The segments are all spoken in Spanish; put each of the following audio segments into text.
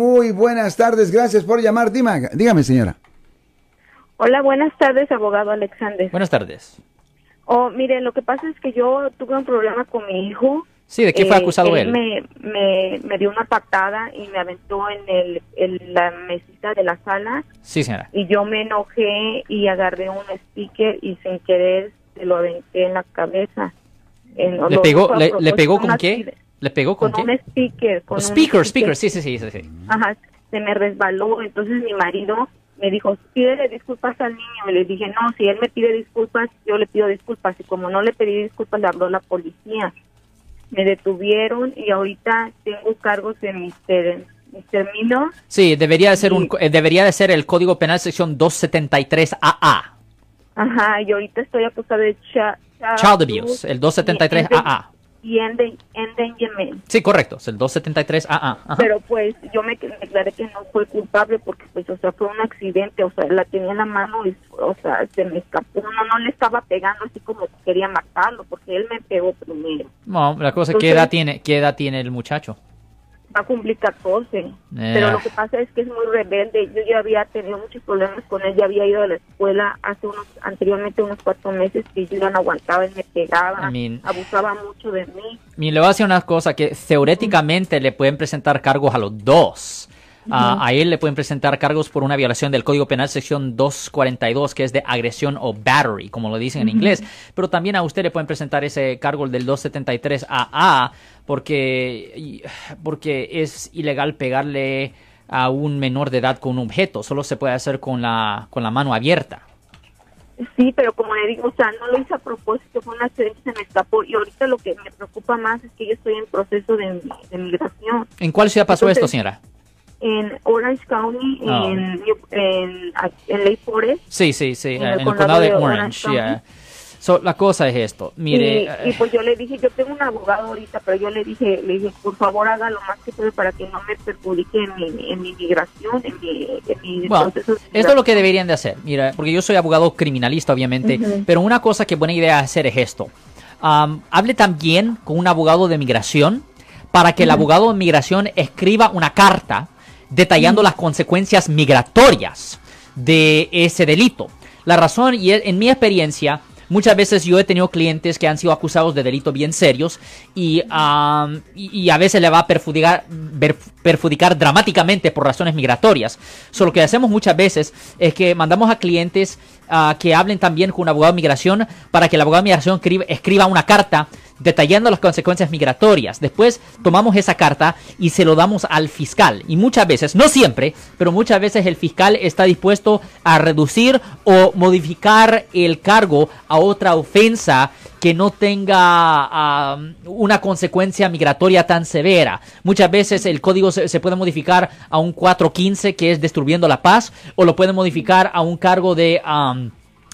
Muy buenas tardes, gracias por llamar. Dima- dígame, señora. Hola, buenas tardes, abogado Alexander. Buenas tardes. Oh, mire, lo que pasa es que yo tuve un problema con mi hijo. Sí, ¿de qué fue Eh, acusado él? Me, me, me dio una patada y me aventó en, el, en la mesita de la sala Sí, señora. y yo me enojé y agarré un sticker y sin querer se lo aventé en la cabeza. En- ¿Le pegó, le, pegó con qué? ¿Le pegó con, Con qué? un sticker. Con un speaker, sticker. speaker, sí, sí, sí, sí. Ajá, se me resbaló, entonces mi marido me dijo, pídele disculpas al niño, y le dije, no, si él me pide disculpas, yo le pido disculpas, y como no le pedí disculpas, le habló la policía. Me detuvieron y ahorita tengo cargos en mis ter- mis términos. Sí, debería de ser un, eh, debería de ser el Código Penal sección 273 AA. Ajá, y ahorita estoy acusada de cha- Child abuse, el 273 y enden- enden- endangerment. Sí, correcto, es el 273 AA. Ajá. Pero pues yo me, declaré que no fue culpable porque pues o sea fue un accidente, o sea la tenía en la mano y o sea se me escapó, no no le estaba pegando así como que quería matarlo porque él me pegó primero. No, la cosa es, ¿qué Entonces- edad tiene, qué edad tiene el muchacho? Va a cumplir 14. Pero lo que pasa es que es muy rebelde. Yo ya había tenido muchos problemas con él, ya había ido a la escuela hace unos anteriormente unos cuatro meses que yo ya no aguantaba, él me pegaba, I mean- abusaba mucho de mí. Y le voy a decir una cosa, que teóricamente le pueden presentar cargos a los dos. Ah, a él le pueden presentar cargos por una violación del Código Penal sección 242, que es de agresión o battery, como lo dicen en inglés. Pero también a usted le pueden presentar ese cargo el del 273 AA, porque, y- porque es ilegal pegarle a un menor de edad con un objeto. Solo se puede hacer con la, con la mano abierta. Sí, pero como le digo, o sea, no lo hice a propósito, fue un accidente, se me escapó. Y ahorita lo que me preocupa más es que yo estoy en proceso de, de migración. ¿En cuál ciudad pasó Entonces- esto, señora? En Orange County, Ah. en, en, en Lake Forest. Sí, sí, sí, En en el el, condado condado de Orange. Orange yeah. So, la cosa es esto, mire, y, eh, y pues yo le dije, yo tengo un abogado ahorita, pero yo le dije, le dije, por favor haga lo más que puede para que no me perjudique en mi, en mi migración, en mi, en mi Bueno, proceso esto es lo que deberían de hacer. Mira, porque yo soy abogado criminalista, obviamente, Ujú. pero una cosa que buena idea hacer es esto. Am, hable también con un abogado de migración para que el abogado de migración escriba una carta detallando las consecuencias migratorias de ese delito. La razón, y en mi experiencia, muchas veces yo he tenido clientes que han sido acusados de delitos bien serios y, am, y, y a veces le va a perjudicar, dramáticamente por razones migratorias. So, lo que hacemos muchas veces es que mandamos a clientes ah, que hablen también con un abogado de migración para que el abogado de migración escriba, escriba una carta detallando las consecuencias migratorias. Después tomamos esa carta y se lo damos al fiscal. Y muchas veces, no siempre, pero muchas veces el fiscal está dispuesto a reducir o modificar el cargo a otra ofensa que no tenga una consecuencia migratoria tan severa. Muchas veces el código se, puede modificar a un 415 que es destruyendo la paz o lo puede modificar a un cargo de...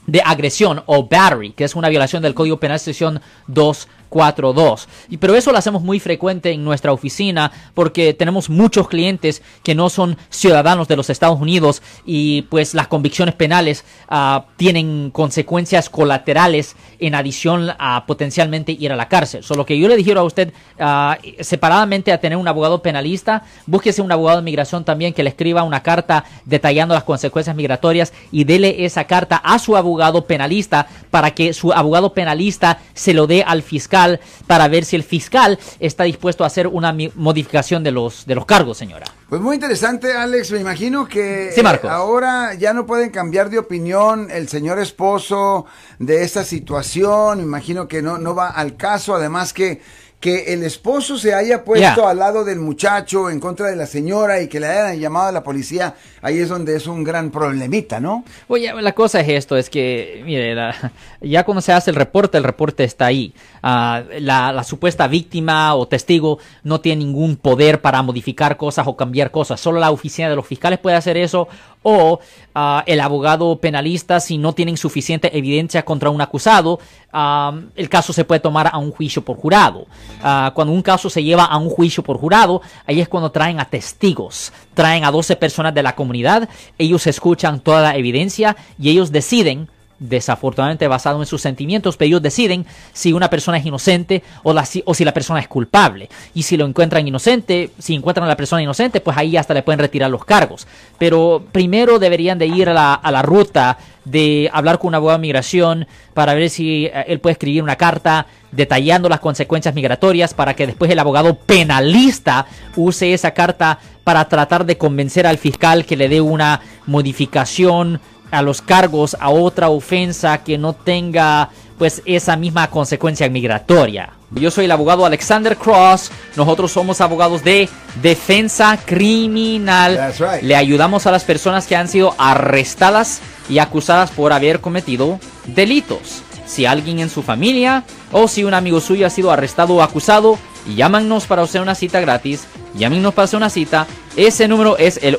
De agresión o battery, que es una violación del Código Penal Sección 2 4-2. Pero eso lo hacemos muy frecuente en nuestra oficina porque tenemos muchos clientes que no son ciudadanos de los Estados Unidos y pues las convicciones penales ah, tienen consecuencias colaterales en adición a potencialmente ir a la cárcel. Solo que yo le dijeron a usted ah, separadamente a tener un abogado penalista, búsquese un abogado de migración también que le escriba una carta detallando las consecuencias migratorias y dele esa carta a su abogado penalista para que su abogado penalista se lo dé al fiscal para ver si el fiscal está dispuesto a hacer una modificación de los, de los cargos, señora. Pues muy interesante, Alex. Me imagino que Sí, Marcos. eh, ahora ya no pueden cambiar de opinión el señor esposo de esta situación. Me imagino que no, no va al caso. Además que, que el esposo se haya puesto al lado del muchacho en contra de la señora y que le hayan llamado a la policía, ahí es donde es un gran problemita, ¿no? Oye, la cosa es esto, es que, mire, la- ya cuando se hace el reporte, el reporte está ahí. Ah, la, la supuesta víctima o testigo no tiene ningún poder para modificar cosas o cambiar cosas. Solo la oficina de los fiscales puede hacer eso o ah, el abogado penalista si no tienen suficiente evidencia contra un acusado, ah, el caso se puede tomar a un juicio por jurado. Ah, cuando un caso se lleva a un juicio por jurado, ahí es cuando traen a testigos, traen a 12 personas de la comunidad, ellos escuchan toda la evidencia y ellos deciden desafortunadamente basado en sus sentimientos, pero ellos deciden si una persona es inocente o, si la persona es culpable. Y si lo encuentran inocente, si encuentran a la persona inocente, pues ahí hasta le pueden retirar los cargos. Pero primero deberían de ir a la, a la ruta de hablar con un abogado de migración para ver si eh, él puede escribir una carta detallando las consecuencias migratorias para que después el abogado penalista use esa carta para tratar de convencer al fiscal que le dé una modificación a los cargos a otra ofensa que no tenga pues esa misma consecuencia migratoria. Yo soy el abogado Alexander Cross, nosotros somos abogados de defensa criminal. Right. Le ayudamos a las personas que han sido arrestadas y acusadas por haber cometido delitos. Si alguien en su familia o si un amigo suyo ha sido arrestado o acusado, llámanos para hacer una cita gratis. Llámenos para hacer una cita. Ese número es el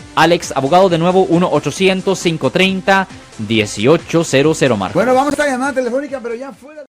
Alex, abogado de nuevo, 1-800-530-1800, Marco. Bueno, vamos a llamada telefónica, pero ya fuera.